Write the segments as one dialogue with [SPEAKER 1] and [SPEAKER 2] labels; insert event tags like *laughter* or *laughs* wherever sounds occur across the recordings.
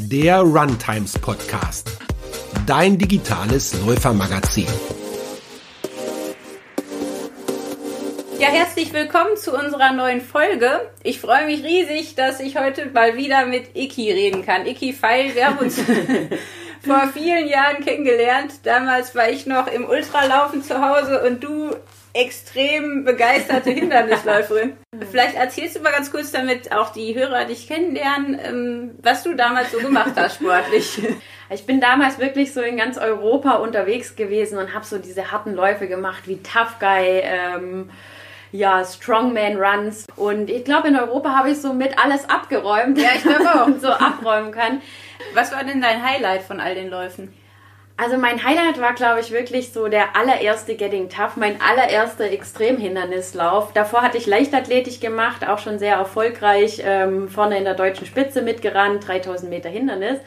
[SPEAKER 1] der Runtimes Podcast, dein digitales Läufermagazin.
[SPEAKER 2] Ja, herzlich willkommen zu unserer neuen Folge. Ich freue mich riesig, dass ich heute mal wieder mit Iki reden kann. Iki Feil, wir haben uns *laughs* vor vielen Jahren kennengelernt. Damals war ich noch im Ultralaufen zu Hause und du extrem begeisterte Hindernisläuferin. *laughs* Vielleicht erzählst du mal ganz kurz, damit auch die Hörer dich kennenlernen, ähm, was du damals so gemacht hast sportlich. *laughs*
[SPEAKER 3] Ich bin damals wirklich so in ganz Europa unterwegs gewesen und habe so diese harten Läufe gemacht wie Tough Guy, ähm, ja, Strongman Runs. Und ich glaube, in Europa habe ich so mit alles abgeräumt.
[SPEAKER 2] Ja, ich glaube auch. *laughs*
[SPEAKER 3] so abräumen kann.
[SPEAKER 2] Was war denn dein Highlight von all den Läufen?
[SPEAKER 3] Also mein Highlight war, glaube ich, wirklich so der allererste Getting Tough, mein allererster Extremhindernislauf. Davor hatte ich Leichtathletik gemacht, auch schon sehr erfolgreich, ähm, vorne in der deutschen Spitze mitgerannt, 3000 Meter Hindernis.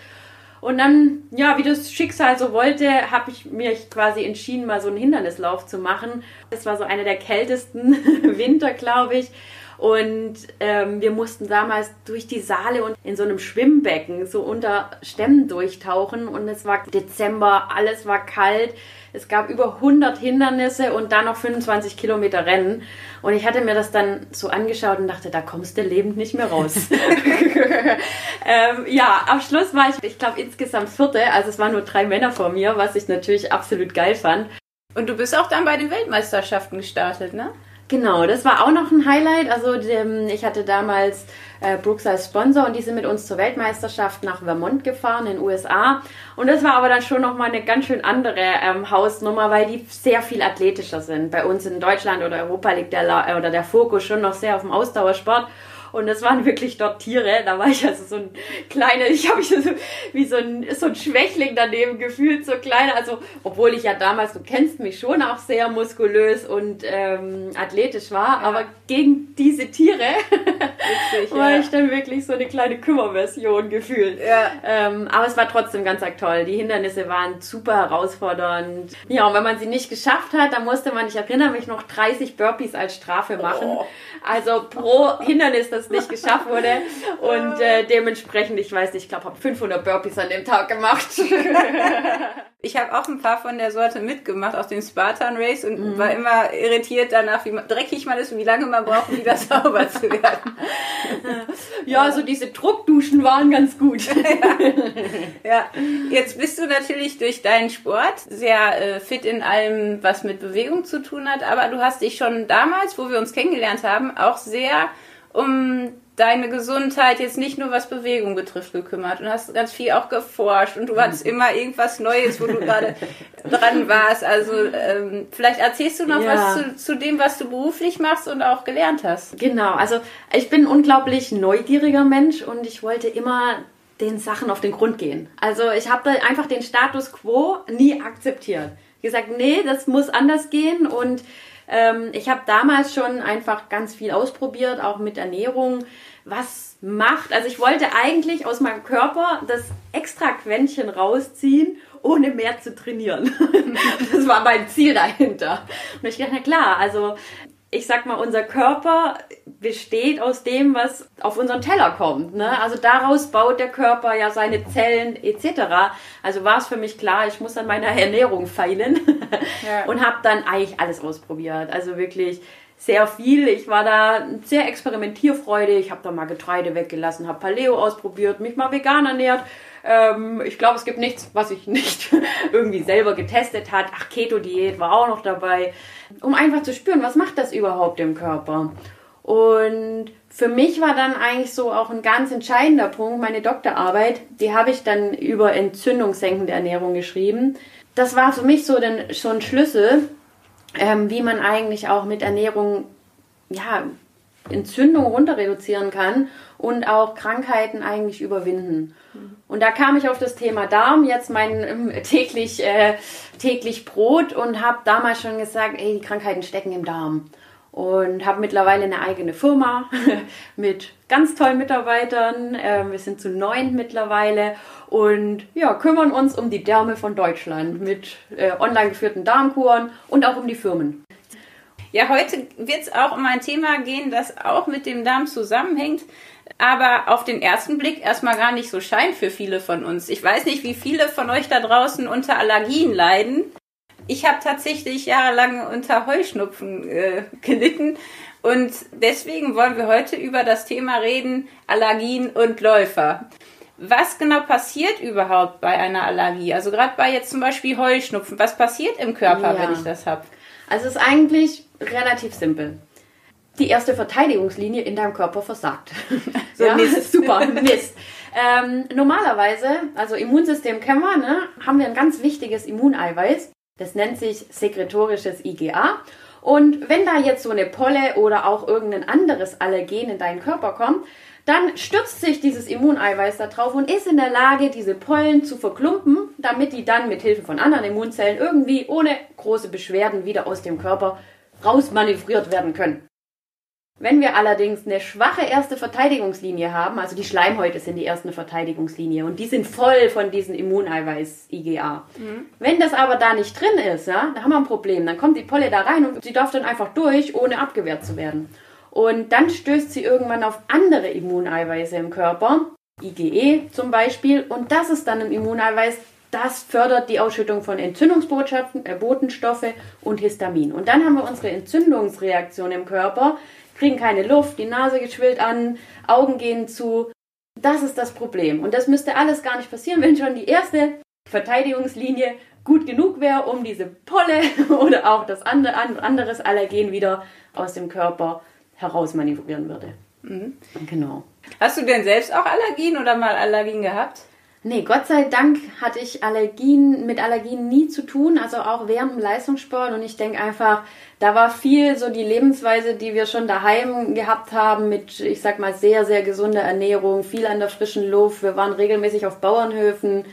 [SPEAKER 3] Und dann, ja, wie das Schicksal so wollte, habe ich mir quasi entschieden, mal so einen Hindernislauf zu machen. Das war so einer der kältesten *laughs* Winter, glaube ich. Und ähm, wir mussten damals durch die Saale und in so einem Schwimmbecken so unter Stämmen durchtauchen. Und es war Dezember, alles war kalt. Es gab über 100 Hindernisse und dann noch 25 Kilometer Rennen. Und ich hatte mir das dann so angeschaut und dachte, da kommst du lebend nicht mehr raus. *laughs* ähm, ja, am Schluss war ich, ich glaube, insgesamt vierte. Also es waren nur drei Männer vor mir, was ich natürlich absolut geil fand.
[SPEAKER 2] Und du bist auch dann bei den Weltmeisterschaften gestartet, ne?
[SPEAKER 3] Genau, das war auch noch ein Highlight. Also ich hatte damals äh, Brooks als Sponsor und die sind mit uns zur Weltmeisterschaft nach Vermont gefahren in den USA. Und das war aber dann schon nochmal eine ganz schön andere ähm, Hausnummer, weil die sehr viel athletischer sind. Bei uns in Deutschland oder Europa liegt der, La oder der Fokus schon noch sehr auf dem Ausdauersport. Und es waren wirklich dort Tiere. Da war ich also so ein kleiner, ich habe mich so wie so ein, so ein Schwächling daneben gefühlt, so kleiner. Also, obwohl ich ja damals, du kennst mich schon auch sehr muskulös und ähm, athletisch war, ja. aber gegen diese Tiere Witzig, *laughs* war ja. ich dann wirklich so eine kleine Kümmerversion gefühlt. Ja. Ähm, aber es war trotzdem ganz arg toll. Die Hindernisse waren super herausfordernd. Ja, und wenn man sie nicht geschafft hat, dann musste man, ich erinnere mich noch, 30 Burpees als Strafe machen. Oh. Also pro Hindernis, das nicht geschafft wurde. Und äh, *laughs* dementsprechend, ich weiß nicht, ich glaube, habe 500 Burpees an dem Tag gemacht. *laughs*
[SPEAKER 2] Ich habe auch ein paar von der Sorte mitgemacht aus dem Spartan Race und mhm. war immer irritiert danach, wie dreckig man ist und wie lange man braucht, um wieder *laughs* sauber zu werden.
[SPEAKER 3] Ja, ja, so diese Druckduschen waren ganz gut.
[SPEAKER 2] ja. ja. jetzt bist du natürlich durch deinen Sport sehr äh, fit in allem, was mit Bewegung zu tun hat, aber du hast dich schon damals, wo wir uns kennengelernt haben, auch sehr um deine Gesundheit jetzt nicht nur was Bewegung betrifft gekümmert und hast ganz viel auch geforscht und du hattest mhm. immer irgendwas Neues, wo du gerade *laughs* dran warst. Also ähm, vielleicht erzählst du noch ja. was zu, zu, dem, was du beruflich machst und auch gelernt hast.
[SPEAKER 3] Genau, also ich bin ein unglaublich neugieriger Mensch und ich wollte immer den Sachen auf den Grund gehen. Also ich habe einfach den Status quo nie akzeptiert. Ich gesagt, nee, das muss anders gehen und ähm, ich habe damals schon einfach ganz viel ausprobiert, auch mit Ernährung was macht. Also ich wollte eigentlich aus meinem Körper das extra Quäntchen rausziehen, ohne mehr zu trainieren. *laughs* das war mein Ziel dahinter. Und ich dachte, na klar, also ich sag mal, unser Körper besteht aus dem, was auf unseren Teller kommt. Ne? Also daraus baut der Körper ja seine Zellen etc. Also war es für mich klar, ich muss an meiner Ernährung feilen *laughs* ja. und habe dann eigentlich alles ausprobiert. Also wirklich sehr viel. Ich war da sehr experimentierfreudig. Ich habe da mal Getreide weggelassen, habe Paleo ausprobiert, mich mal vegan ernährt. Ähm, ich glaube, es gibt nichts, was ich nicht *laughs* irgendwie selber getestet hat. Ach, Keto-Diät war auch noch dabei, um einfach zu spüren, was macht das überhaupt im Körper. Und für mich war dann eigentlich so auch ein ganz entscheidender Punkt, meine Doktorarbeit, die habe ich dann über entzündungssenkende Ernährung geschrieben. Das war für mich so, den, so ein Schlüssel, ähm, wie man eigentlich auch mit Ernährung ja, Entzündung runter reduzieren kann und auch Krankheiten eigentlich überwinden. Und da kam ich auf das Thema Darm, jetzt mein ähm, täglich, äh, täglich Brot und habe damals schon gesagt, ey, die Krankheiten stecken im Darm. Und habe mittlerweile eine eigene Firma *laughs* mit ganz tollen Mitarbeitern. Äh, wir sind zu neun mittlerweile und ja, kümmern uns um die Därme von Deutschland mit äh, online geführten Darmkuren und auch um die Firmen.
[SPEAKER 2] Ja, heute wird es auch um ein Thema gehen, das auch mit dem Darm zusammenhängt. aber auf den ersten Blick erstmal gar nicht so scheint für viele von uns. Ich weiß nicht, wie viele von euch da draußen unter Allergien leiden. Ich habe tatsächlich jahrelang unter Heuschnupfen äh, gelitten und deswegen wollen wir heute über das Thema reden, Allergien und Läufer. Was genau passiert überhaupt bei einer Allergie? Also gerade bei jetzt zum Beispiel Heuschnupfen, was passiert im Körper, ja. wenn ich das habe?
[SPEAKER 3] Also es ist eigentlich relativ simpel. Die erste Verteidigungslinie in deinem Körper versagt. *laughs* so, ja? Mist. *laughs* Super, Mist. Ähm, normalerweise, also Immunsystem kennen wir, ne, haben wir ein ganz wichtiges Immuneiweiß. Das nennt sich sekretorisches IgA. Und wenn da jetzt so eine Polle oder auch irgendein anderes Allergen in deinen Körper kommt, dann stürzt sich dieses Immuneiweiß da drauf und ist in der Lage, diese Pollen zu verklumpen, damit die dann mit Hilfe von anderen Immunzellen irgendwie ohne große Beschwerden wieder aus dem Körper rausmanövriert werden können. Wenn wir allerdings eine schwache erste Verteidigungslinie haben, also die Schleimhäute sind die erste Verteidigungslinie und die sind voll von diesen Immuneiweiß IgA. Mhm. Wenn das aber da nicht drin ist, ja, da haben wir ein Problem. Dann kommt die Polle da rein und sie darf dann einfach durch, ohne abgewehrt zu werden. Und dann stößt sie irgendwann auf andere Immuneiweiße im Körper, IgE zum Beispiel, und das ist dann ein Immuneiweiß, das fördert die Ausschüttung von Entzündungsbotschaften, äh, Botenstoffe und Histamin. Und dann haben wir unsere Entzündungsreaktion im Körper, kriegen keine Luft, die Nase geschwillt an, Augen gehen zu. Das ist das Problem. Und das müsste alles gar nicht passieren, wenn schon die erste Verteidigungslinie gut genug wäre, um diese Polle *laughs* oder auch das andere, anderes Allergen wieder aus dem Körper herausmanövrieren würde. Mhm. Genau.
[SPEAKER 2] Hast du denn selbst auch Allergien oder mal Allergien gehabt?
[SPEAKER 3] Nee, Gott sei Dank hatte ich Allergien, mit Allergien nie zu tun, also auch während dem Leistungssport. Und ich denke einfach, da war viel so die Lebensweise, die wir schon daheim gehabt haben, mit, ich sag mal, sehr, sehr gesunder Ernährung, viel an der frischen Luft. Wir waren regelmäßig auf Bauernhöfen.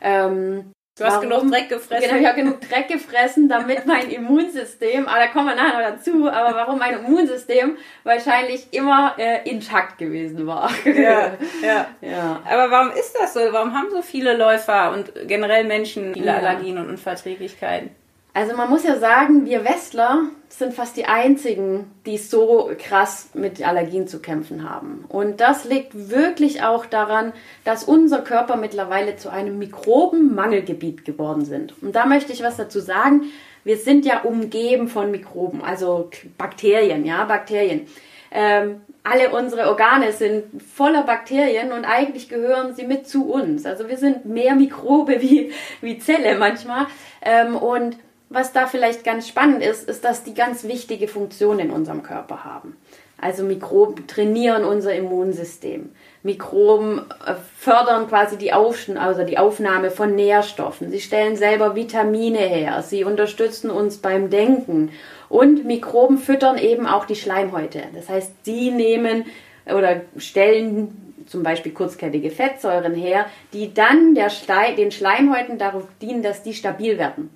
[SPEAKER 3] Ähm,
[SPEAKER 2] Du hast Warum? genug Dreck gefressen.
[SPEAKER 3] Genau, ich habe genug Dreck gefressen, damit mein Immunsystem, aber da kommen wir nachher noch dazu, aber warum mein Immunsystem wahrscheinlich immer äh, intakt gewesen war.
[SPEAKER 2] Ja, ja, *laughs* ja. Aber warum ist das so? Warum haben so viele Läufer und generell Menschen viele ja. Allergien und Unverträglichkeiten?
[SPEAKER 3] Also man muss ja sagen, wir Westler sind fast die einzigen, die so krass mit Allergien zu kämpfen haben. Und das liegt wirklich auch daran, dass unser Körper mittlerweile zu einem Mikrobenmangelgebiet geworden sind. Und da möchte ich was dazu sagen. Wir sind ja umgeben von Mikroben, also Bakterien, ja, Bakterien. Ähm, alle unsere Organe sind voller Bakterien und eigentlich gehören sie mit zu uns. Also wir sind mehr Mikrobe *laughs* wie, wie Zelle manchmal. Ähm, und was da vielleicht ganz spannend ist, ist, dass die ganz wichtige Funktionen in unserem Körper haben. Also Mikroben trainieren unser Immunsystem. Mikroben äh, fördern quasi die, also die Aufnahme von Nährstoffen. Sie stellen selber Vitamine her. Sie unterstützen uns beim Denken. Und Mikroben füttern eben auch die Schleimhäute. Das heißt, sie nehmen oder stellen zum Beispiel kurzkettige Fettsäuren her, die dann der den Schleimhäuten darauf dienen, dass die stabil werden.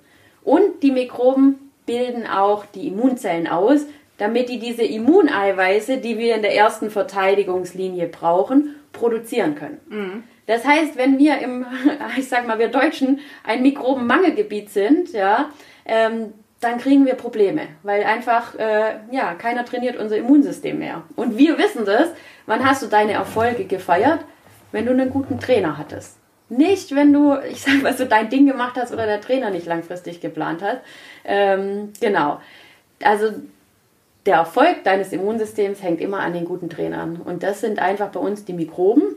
[SPEAKER 3] Und die Mikroben bilden auch die Immunzellen aus, damit die diese Immuneiweiße, die wir in der ersten Verteidigungslinie brauchen, produzieren können. Mhm. Das heißt, wenn wir im, *laughs* ich sag mal, wir Deutschen ein Mikrobenmangelgebiet sind, ja, ähm, dann kriegen wir Probleme, weil einfach, äh, ja, keiner trainiert unser Immunsystem mehr. Und wir wissen das, wann hast du deine Erfolge gefeiert? Wenn du einen guten Trainer hattest. Nicht, wenn du, ich sag mal so, dein Ding gemacht hast oder der Trainer nicht langfristig geplant hat. Ähm, genau. Also der Erfolg deines Immunsystems hängt immer an den guten Trainern. Und das sind einfach bei uns die Mikroben.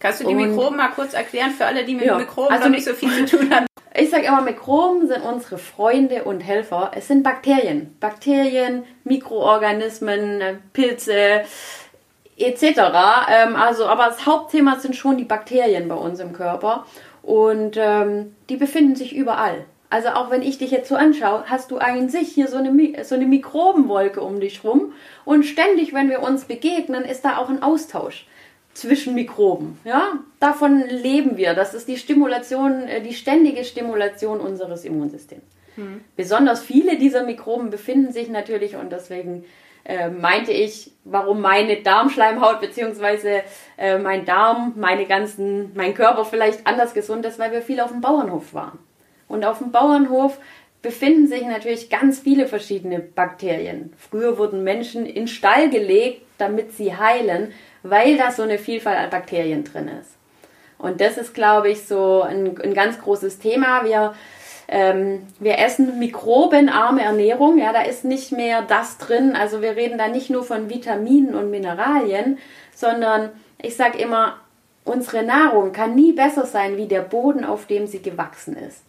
[SPEAKER 2] Kannst du die Mikroben mal kurz erklären für alle, die mit ja, Mikroben also, noch nicht so viel zu tun haben? *laughs*
[SPEAKER 3] Ich sage immer, Mikroben sind unsere Freunde und Helfer. Es sind Bakterien. Bakterien, Mikroorganismen, Pilze, etc. Ähm, also, aber das Hauptthema sind schon die Bakterien bei uns im Körper und ähm, die befinden sich überall. Also auch wenn ich dich jetzt so anschaue, hast du an sich hier so eine, so eine Mikrobenwolke um dich rum und ständig, wenn wir uns begegnen, ist da auch ein Austausch zwischen Mikroben. Ja, davon leben wir. Das ist die Stimulation, äh, die ständige Stimulation unseres Immunsystems. Hm. Besonders viele dieser Mikroben befinden sich natürlich und deswegen äh, meinte ich, warum meine Darmschleimhaut bzw. äh, mein Darm, meine ganzen, mein Körper vielleicht anders gesund ist, weil wir viel auf dem Bauernhof waren. Und auf dem Bauernhof befinden sich natürlich ganz viele verschiedene Bakterien. Früher wurden Menschen in Stall gelegt, damit sie heilen, weil da so eine Vielfalt an Bakterien drin ist. Und das ist, glaube ich, so ein, ein ganz großes Thema. Wir, ähm, wir essen mikrobenarme Ernährung. Ja, da ist nicht mehr das drin. Also wir reden da nicht nur von Vitaminen und Mineralien, sondern ich sage immer, unsere Nahrung kann nie besser sein wie der Boden, auf dem sie gewachsen ist.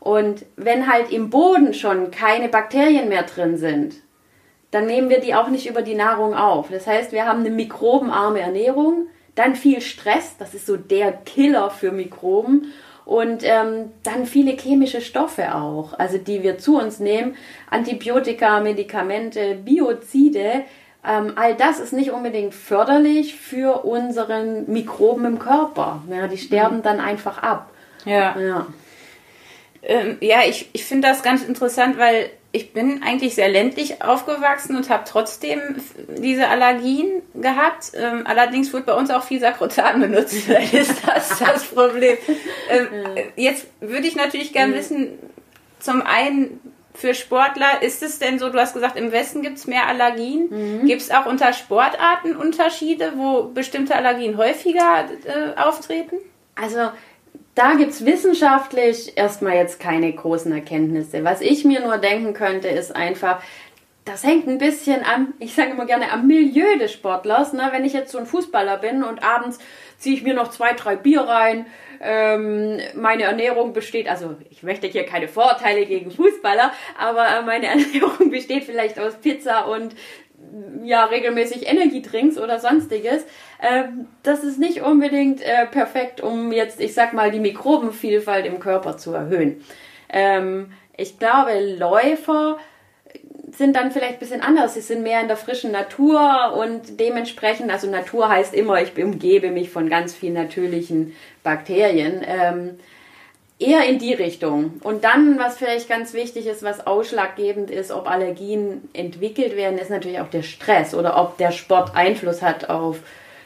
[SPEAKER 3] Und wenn halt im Boden schon keine Bakterien mehr drin sind, dann nehmen wir die auch nicht über die Nahrung auf. Das heißt, wir haben eine mikrobenarme Ernährung, dann viel Stress, das ist so der Killer für Mikroben und ähm, dann viele chemische Stoffe auch, also die wir zu uns nehmen, Antibiotika, Medikamente, Biozide, ähm, all das ist nicht unbedingt förderlich für unseren Mikroben im Körper. Ja, die sterben mhm. dann einfach ab.
[SPEAKER 2] Ja. Ja. Ähm, ja, ich, ich finde das ganz interessant, weil ich bin eigentlich sehr ländlich aufgewachsen und habe trotzdem diese Allergien gehabt. Ähm, allerdings wird bei uns auch viel Sakrotan *laughs* benutzt. Vielleicht ist das das Problem. Ähm, jetzt würde ich natürlich gerne mhm. wissen, zum einen für Sportler, ist es denn so, du hast gesagt, im Westen gibt es mehr Allergien. Mhm. Gibt es auch unter Sportarten Unterschiede, wo bestimmte Allergien häufiger äh, auftreten?
[SPEAKER 3] Also da gibt es wissenschaftlich erstmal jetzt keine großen Erkenntnisse. Was ich mir nur denken könnte, ist einfach, das hängt ein bisschen am, ich sage immer gerne, am Milieu des Sportlers. Ne? Wenn ich jetzt so ein Fußballer bin und abends ziehe ich mir noch zwei, drei Bier rein, ähm, meine Ernährung besteht, also ich möchte hier keine Vorurteile gegen Fußballer, aber meine *laughs* Ernährung besteht vielleicht aus Pizza und ja regelmäßig Energiedrinks oder sonstiges. Ähm, das ist nicht unbedingt äh, perfekt, um jetzt, ich sag mal, die Mikrobenvielfalt im Körper zu erhöhen. Ähm, ich glaube, Läufer sind dann vielleicht ein bisschen anders. Sie sind mehr in der frischen Natur und dementsprechend, also Natur heißt immer, ich umgebe mich von ganz vielen natürlichen Bakterien. Ähm, eher in die Richtung. Und dann, was vielleicht ganz wichtig ist, was ausschlaggebend ist, ob Allergien entwickelt werden, ist natürlich auch der Stress oder ob der Sport Einfluss hat auf,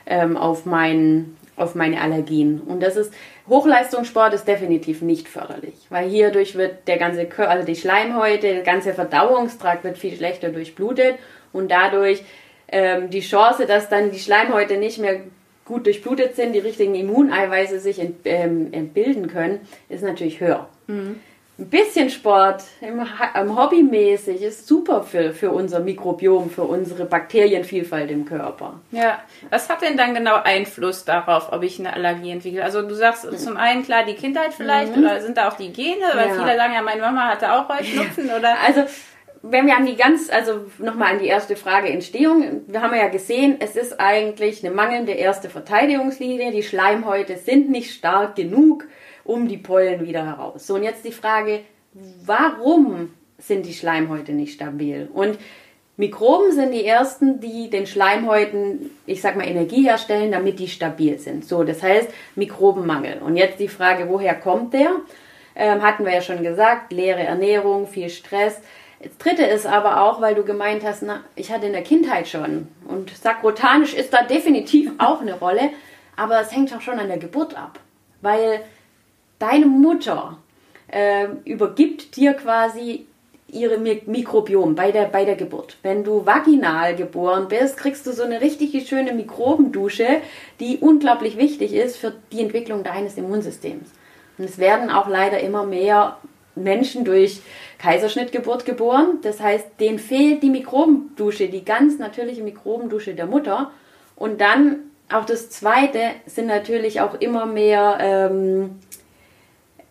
[SPEAKER 3] ähm, auf, mein, auf meine Allergien. Und das ist, Hochleistungssport ist definitiv nicht förderlich, weil hierdurch wird der ganze Körper, also die Schleimhäute, der ganze Verdauungstrakt wird viel schlechter durchblutet und dadurch ähm, die Chance, dass dann die Schleimhäute nicht mehr gut durchblutet sind, die richtigen Immuneiweiße sich ent, ähm, entbilden können, ist natürlich höher. Mhm. Ein bisschen Sport, im, im hobbymäßig, ist super für, für unser Mikrobiom, für unsere Bakterienvielfalt im Körper.
[SPEAKER 2] Ja, was hat denn dann genau Einfluss darauf, ob ich eine Allergie entwickle? Also du sagst mhm. zum einen klar die Kindheit vielleicht mhm. oder sind da auch die Gene? Weil ja. viele sagen ja, meine Mama hatte auch Heuschnupfen oder...
[SPEAKER 3] Also wenn wir an die ganz, also nochmal an die erste Frage Entstehung, wir haben ja gesehen, es ist eigentlich eine mangelnde erste Verteidigungslinie. Die Schleimhäute sind nicht stark genug, um die Pollen wieder heraus. So, und jetzt die Frage, warum sind die Schleimhäute nicht stabil? Und Mikroben sind die ersten, die den Schleimhäuten, ich sag mal, Energie herstellen, damit die stabil sind. So, das heißt Mikrobenmangel. Und jetzt die Frage, woher kommt der? Ähm, hatten wir ja schon gesagt, leere Ernährung, viel Stress. Das dritte ist aber auch, weil du gemeint hast, na, ich hatte in der Kindheit schon. Und sakrotanisch ist da definitiv auch eine Rolle, aber es hängt auch schon an der Geburt ab. Weil deine Mutter äh, übergibt dir quasi ihre Mikrobiom bei der, bei der Geburt. Wenn du vaginal geboren bist, kriegst du so eine richtig schöne Mikrobendusche, die unglaublich wichtig ist für die Entwicklung deines Immunsystems. Und es werden auch leider immer mehr Menschen durch Kaiserschnittgeburt geboren. Das heißt, denen fehlt die Mikrobendusche, die ganz natürliche Mikrobendusche der Mutter. Und dann auch das Zweite sind natürlich auch immer mehr, ähm,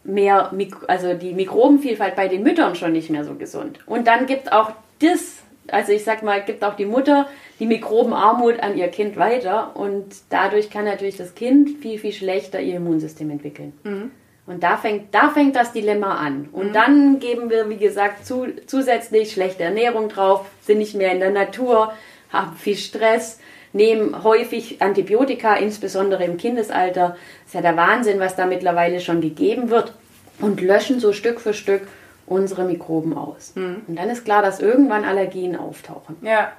[SPEAKER 3] mehr also die Mikrobenvielfalt bei den Müttern schon nicht mehr so gesund. Und dann gibt auch das, also ich sag mal, gibt auch die Mutter die Mikrobenarmut an ihr Kind weiter und dadurch kann natürlich das Kind viel, viel schlechter ihr Immunsystem entwickeln. Mhm. Und da fängt, da fängt das Dilemma an. Und mhm. dann geben wir, wie gesagt, zu, zusätzlich schlechte Ernährung drauf, sind nicht mehr in der Natur, haben viel Stress, nehmen häufig Antibiotika, insbesondere im Kindesalter. Das ist ja der Wahnsinn, was da mittlerweile schon gegeben wird. Und löschen so Stück für Stück unsere Mikroben aus. Mhm. Und dann ist klar, dass irgendwann Allergien auftauchen.
[SPEAKER 2] Ja.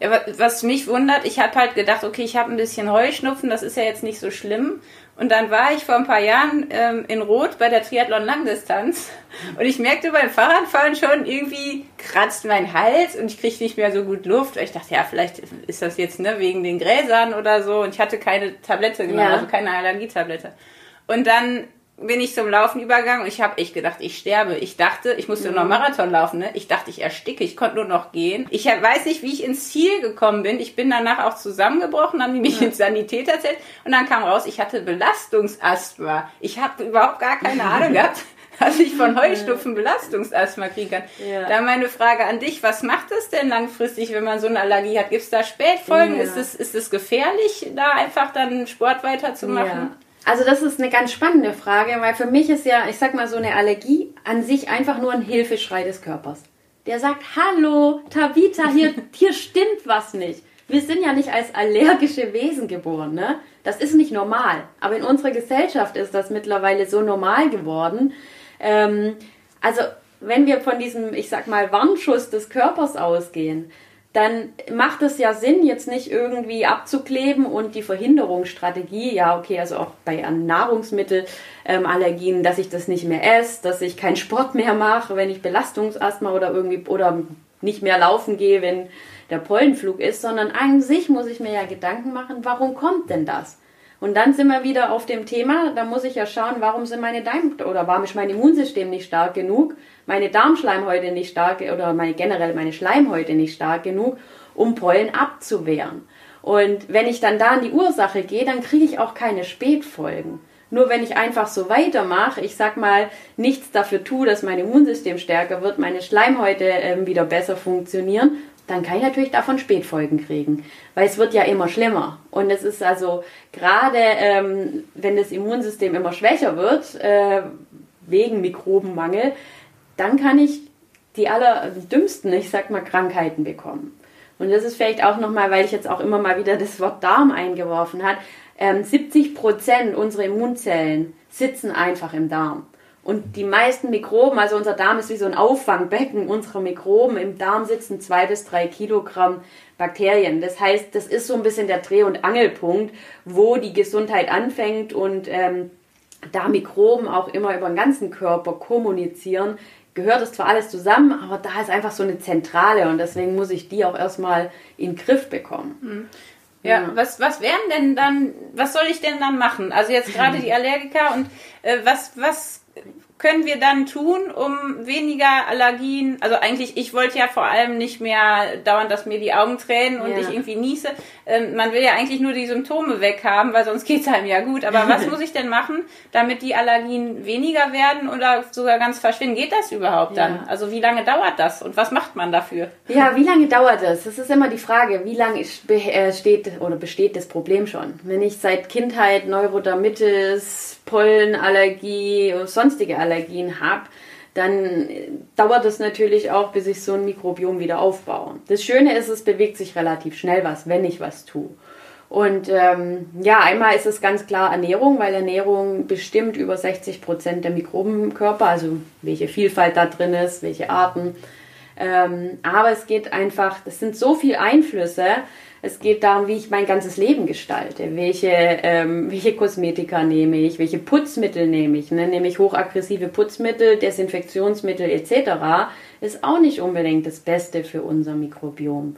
[SPEAKER 2] ja was mich wundert, ich habe halt gedacht, okay, ich habe ein bisschen Heuschnupfen, das ist ja jetzt nicht so schlimm. Und dann war ich vor ein paar Jahren ähm, in Rot bei der Triathlon Langdistanz und ich merkte beim Fahrradfahren schon, irgendwie kratzt mein Hals und ich kriege nicht mehr so gut Luft. Ich dachte, ja, vielleicht ist das jetzt ne, wegen den Gräsern oder so und ich hatte keine Tablette genommen, ja. also keine Allergietablette. Und dann bin ich zum Laufen übergegangen und ich habe echt gedacht, ich sterbe. Ich dachte, ich musste mhm. noch Marathon laufen. Ne? Ich dachte, ich ersticke. Ich konnte nur noch gehen. Ich weiß nicht, wie ich ins Ziel gekommen bin. Ich bin danach auch zusammengebrochen, haben die mich ja. ins Sanitäter erzählt und dann kam raus, ich hatte Belastungsasthma. Ich habe überhaupt gar keine Ahnung gehabt. *laughs* dass ich von Heustupfen Belastungsasthma kriegen kann. Ja. Da meine Frage an dich, was macht das denn langfristig, wenn man so eine Allergie hat? Gibt es da Spätfolgen? Ja. Ist, es, ist es gefährlich, da einfach dann Sport weiterzumachen? Ja.
[SPEAKER 3] Also das ist eine ganz spannende Frage, weil für mich ist ja, ich sag mal so eine Allergie an sich einfach nur ein Hilfeschrei des Körpers. Der sagt, hallo, Tabita, hier, *laughs* hier stimmt was nicht. Wir sind ja nicht als allergische Wesen geboren, ne? Das ist nicht normal. Aber in unserer Gesellschaft ist das mittlerweile so normal geworden. Ähm, also wenn wir von diesem, ich sag mal, Warnschuss des Körpers ausgehen, dann macht es ja Sinn, jetzt nicht irgendwie abzukleben und die Verhinderungsstrategie, ja, okay, also auch bei Nahrungsmittelallergien, ähm, dass ich das nicht mehr esse, dass ich keinen Sport mehr mache, wenn ich Belastungsasthma oder irgendwie oder nicht mehr laufen gehe, wenn der Pollenflug ist, sondern an sich muss ich mir ja Gedanken machen, warum kommt denn das? Und dann sind wir wieder auf dem Thema, da muss ich ja schauen, warum sind meine Darm oder warum ist mein Immunsystem nicht stark genug, meine Darmschleimhäute nicht stark oder meine, generell meine Schleimhäute nicht stark genug, um Pollen abzuwehren. Und wenn ich dann da an die Ursache gehe, dann kriege ich auch keine Spätfolgen. Nur wenn ich einfach so weitermache, ich sag mal, nichts dafür tue, dass mein Immunsystem stärker wird, meine Schleimhäute äh, wieder besser funktionieren, dann kann ich natürlich davon Spätfolgen kriegen, weil es wird ja immer schlimmer. Und es ist also gerade, ähm, wenn das Immunsystem immer schwächer wird, äh, wegen Mikrobenmangel, dann kann ich die allerdümmsten, ich sag mal, Krankheiten bekommen. Und das ist vielleicht auch nochmal, weil ich jetzt auch immer mal wieder das Wort Darm eingeworfen habe, ähm, 70 Prozent unserer Immunzellen sitzen einfach im Darm. Und die meisten Mikroben, also unser Darm ist wie so ein Auffangbecken unserer Mikroben. Im Darm sitzen zwei bis drei Kilogramm Bakterien. Das heißt, das ist so ein bisschen der Dreh- und Angelpunkt, wo die Gesundheit anfängt und ähm, da Mikroben auch immer über den ganzen Körper kommunizieren, gehört es zwar alles zusammen, aber da ist einfach so eine Zentrale und deswegen muss ich die auch erstmal in den Griff bekommen.
[SPEAKER 2] Mhm. Ja, ja, was, was wären denn dann, was soll ich denn dann machen? Also jetzt gerade *laughs* die Allergiker und äh, was, was können wir dann tun, um weniger Allergien? Also eigentlich, ich wollte ja vor allem nicht mehr dauernd, dass mir die Augen tränen und ja. ich irgendwie niese. Ähm, man will ja eigentlich nur die Symptome weghaben, weil sonst geht es einem ja gut. Aber was *laughs* muss ich denn machen, damit die Allergien weniger werden oder sogar ganz verschwinden? Geht das überhaupt dann? Ja. Also wie lange dauert das und was macht man dafür?
[SPEAKER 3] Ja, wie lange dauert das? Das ist immer die Frage, wie lange äh, steht oder besteht das Problem schon? Wenn ich seit Kindheit Neurodermitis, Pollenallergie und sonstige Allergien habe, dann dauert es natürlich auch, bis ich so ein Mikrobiom wieder aufbaue. Das Schöne ist, es bewegt sich relativ schnell was, wenn ich was tue. Und ähm, ja, einmal ist es ganz klar Ernährung, weil Ernährung bestimmt über 60 Prozent der Mikroben im Körper, also welche Vielfalt da drin ist, welche Arten. Ähm, aber es geht einfach, das sind so viele Einflüsse, es geht darum, wie ich mein ganzes Leben gestalte. Welche, ähm, welche Kosmetika nehme ich, welche Putzmittel nehme ich. Ne? Nehme ich hochaggressive Putzmittel, Desinfektionsmittel etc. Ist auch nicht unbedingt das Beste für unser Mikrobiom.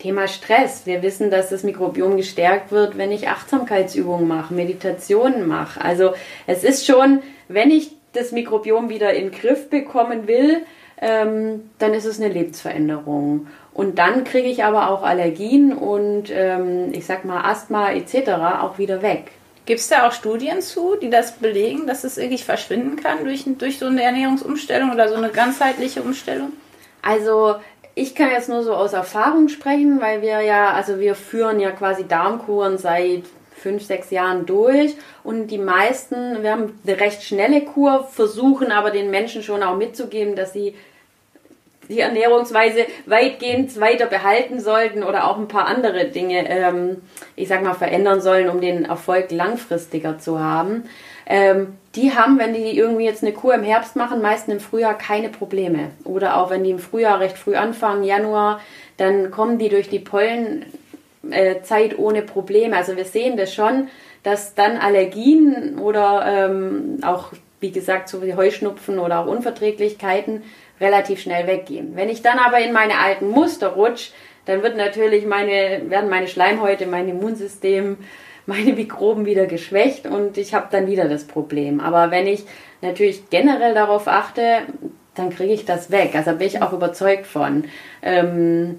[SPEAKER 3] Thema Stress. Wir wissen, dass das Mikrobiom gestärkt wird, wenn ich Achtsamkeitsübungen mache, Meditationen mache. Also es ist schon, wenn ich das Mikrobiom wieder in den Griff bekommen will, ähm, dann ist es eine Lebensveränderung. Und dann kriege ich aber auch Allergien und ähm, ich sag mal Asthma etc. auch wieder weg.
[SPEAKER 2] Gibt es da auch Studien zu, die das belegen, dass es wirklich verschwinden kann durch, durch so eine Ernährungsumstellung oder so eine ganzheitliche Umstellung?
[SPEAKER 3] Also ich kann jetzt nur so aus Erfahrung sprechen, weil wir ja, also wir führen ja quasi Darmkuren seit fünf, sechs Jahren durch und die meisten, wir haben eine recht schnelle Kur, versuchen aber den Menschen schon auch mitzugeben, dass sie die Ernährungsweise weitgehend weiter behalten sollten oder auch ein paar andere Dinge, ähm, ich sag mal, verändern sollen, um den Erfolg langfristiger zu haben. Ähm, die haben, wenn die irgendwie jetzt eine Kur im Herbst machen, meistens im Frühjahr keine Probleme. Oder auch wenn die im Frühjahr recht früh anfangen, Januar, dann kommen die durch die Pollenzeit äh, ohne Probleme. Also wir sehen das schon, dass dann Allergien oder ähm, auch, wie gesagt, so wie Heuschnupfen oder auch Unverträglichkeiten relativ schnell weggehen. Wenn ich dann aber in meine alten Muster rutsche, dann wird natürlich meine, werden meine Schleimhäute, mein Immunsystem, meine Mikroben wieder geschwächt und ich habe dann wieder das Problem. Aber wenn ich natürlich generell darauf achte, dann kriege ich das weg. Also bin ich auch überzeugt von. Ähm,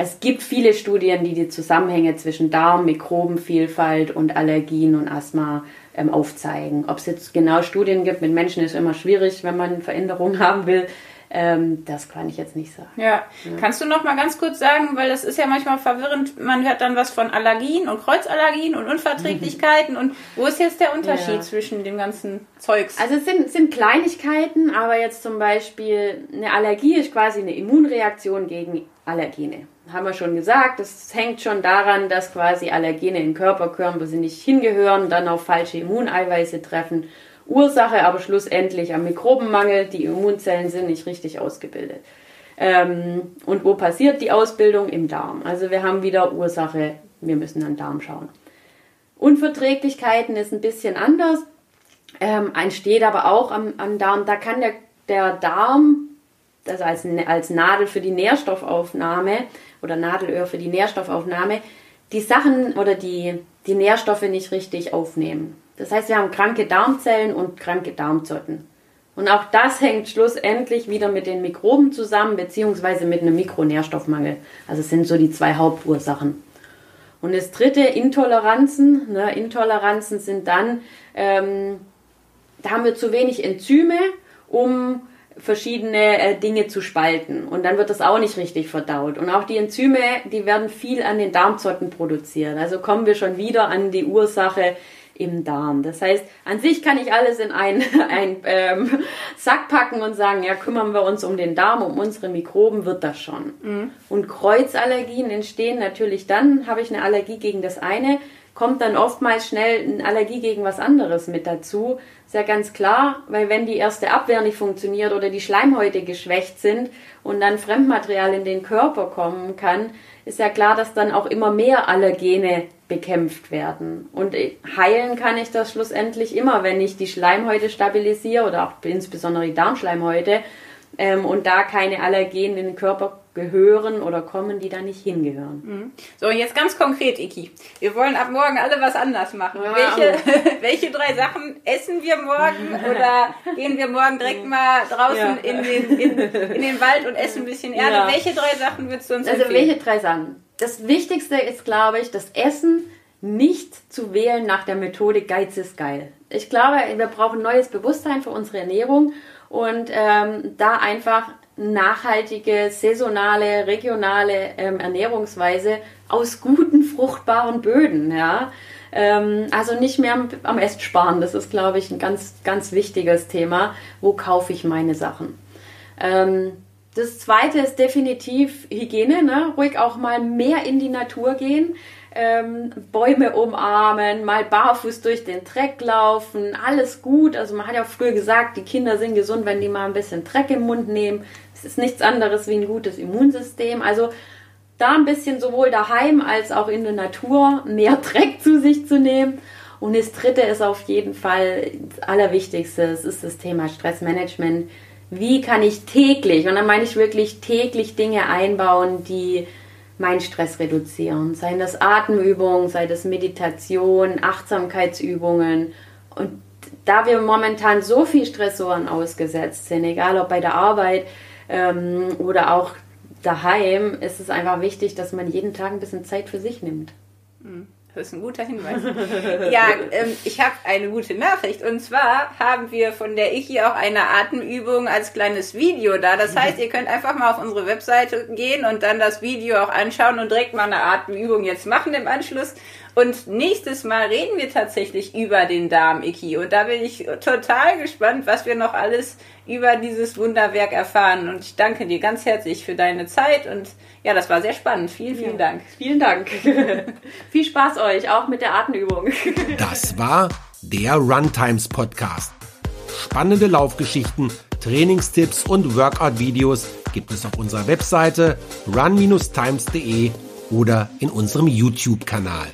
[SPEAKER 3] es gibt viele Studien, die die Zusammenhänge zwischen Darm, Mikrobenvielfalt und Allergien und Asthma ähm, aufzeigen. Ob es jetzt genau Studien gibt mit Menschen, ist immer schwierig, wenn man Veränderungen *laughs* haben will. Ähm, das kann ich jetzt nicht sagen.
[SPEAKER 2] Ja. ja. kannst du noch mal ganz kurz sagen, weil das ist ja manchmal verwirrend. Man hört dann was von Allergien und Kreuzallergien und Unverträglichkeiten *laughs* und wo ist jetzt der Unterschied ja. zwischen dem ganzen Zeugs?
[SPEAKER 3] Also es sind, sind Kleinigkeiten, aber jetzt zum Beispiel eine Allergie ist quasi eine Immunreaktion gegen Allergene. Haben wir schon gesagt, das hängt schon daran, dass quasi Allergene in wo sie nicht hingehören, dann auf falsche Immuneiweiße treffen Ursache aber schlussendlich am Mikrobenmangel. Die Immunzellen sind nicht richtig ausgebildet. Ähm, und wo passiert die Ausbildung? Im Darm. Also wir haben wieder Ursache, wir müssen an den Darm schauen. Unverträglichkeiten ist ein bisschen anders, ähm, entsteht aber auch am, am Darm. Da kann der, der Darm, also als, als Nadel für die Nährstoffaufnahme oder Nadelöhr für die Nährstoffaufnahme, die Sachen oder die, die Nährstoffe nicht richtig aufnehmen. Das heißt, wir haben kranke Darmzellen und kranke Darmzotten. Und auch das *laughs* hängt schlussendlich wieder mit den Mikroben zusammen, beziehungsweise mit einem Mikronährstoffmangel. Also es sind so die zwei Hauptursachen. Und das dritte, Intoleranzen. Ne, Intoleranzen sind dann, ähm, da haben wir zu wenig Enzyme, um verschiedene äh, Dinge zu spalten. Und dann wird das auch nicht richtig verdaut. Und auch die Enzyme, die werden viel an den Darmzotten produziert. Also kommen wir schon wieder an die Ursache im Darm. Das heißt, an sich kann ich alles in einen, *laughs* einen ähm, Sack packen und sagen, ja, kümmern wir uns um den Darm, um unsere Mikroben, wird das schon. Mhm. Und Kreuzallergien entstehen natürlich dann, habe ich eine Allergie gegen das eine, kommt dann oftmals schnell eine Allergie gegen was anderes mit dazu. Ist ja ganz klar, weil wenn die erste Abwehr nicht funktioniert oder die Schleimhäute geschwächt sind und dann Fremdmaterial in den Körper kommen kann, ist ja klar, dass dann auch immer mehr Allergene bekämpft werden. Und heilen kann ich das schlussendlich immer, wenn ich die Schleimhäute stabilisiere oder auch insbesondere die Darmschleimhäute ähm, und da keine Allergenen in den Körper gehören oder kommen, die da nicht hingehören.
[SPEAKER 2] Mhm. So, jetzt ganz konkret, Iki. Wir wollen ab morgen alle was anders machen. Ja, welche, *laughs* welche drei Sachen essen wir morgen *laughs* oder gehen wir morgen direkt mal draußen ja. in, den, in, in, den Wald und essen ein bisschen Erde? Ja. Welche drei Sachen würdest du uns
[SPEAKER 3] also
[SPEAKER 2] empfehlen?
[SPEAKER 3] Also welche drei Sachen? das Wichtigste ist, glaube ich, das Essen nicht zu wählen nach der Methode Geiz ist geil. Ich glaube, wir brauchen neues Bewusstsein für unsere Ernährung und ähm, da einfach nachhaltige, saisonale, regionale ähm, Ernährungsweise aus guten, fruchtbaren Böden. Ja? Ähm, also nicht mehr am, am Est sparen. Das ist, glaube ich, ein ganz, ganz wichtiges Thema. Wo kaufe ich meine Sachen? Ähm, das zweite ist definitiv Hygiene, ne? ruhig auch mal mehr in die Natur gehen, ähm, Bäume umarmen, mal barfuß durch den Dreck laufen, alles gut. Also man hat ja früher gesagt, die Kinder sind gesund, wenn die mal ein bisschen Dreck im Mund nehmen. Es ist nichts anderes wie ein gutes Immunsystem. Also da ein bisschen sowohl daheim als auch in der Natur mehr *laughs* Dreck zu sich zu nehmen. Und das dritte ist auf jeden Fall das Allerwichtigste, es ist das Thema Stressmanagement wie kann ich täglich, und dann meine ich wirklich täglich Dinge einbauen, die meinen Stress reduzieren. Sei das Atemübungen, sei das Meditation, Achtsamkeitsübungen. Und da wir momentan so viel Stressoren ausgesetzt sind, egal ob bei der Arbeit ähm, oder auch daheim, ist es einfach wichtig, dass man jeden Tag ein bisschen Zeit für sich nimmt.
[SPEAKER 2] Mhm. Das ist ein guter Hinweis. ja, ähm, ich habe eine gute Nachricht. Und zwar haben wir von der Ichi auch eine Atemübung als kleines Video da. Das heißt, ihr könnt einfach mal auf unsere Webseite gehen und dann das Video auch anschauen und direkt mal eine Atemübung jetzt machen im Anschluss. Und nächstes Mal reden wir tatsächlich über den Darm, Iki. Und da bin ich total gespannt, was wir noch alles über dieses Wunderwerk erfahren. Und ich danke dir ganz herzlich für deine Zeit. Und ja, das war sehr spannend. Vielen, vielen ja. Dank.
[SPEAKER 3] Vielen Dank. *laughs* Viel Spaß euch, auch mit der Atemübung.
[SPEAKER 1] das war der Runtimes Podcast. Spannende Laufgeschichten, Trainingstipps und Workout-Videos gibt es auf unserer Webseite run-times.de oder in unserem YouTube-Kanal.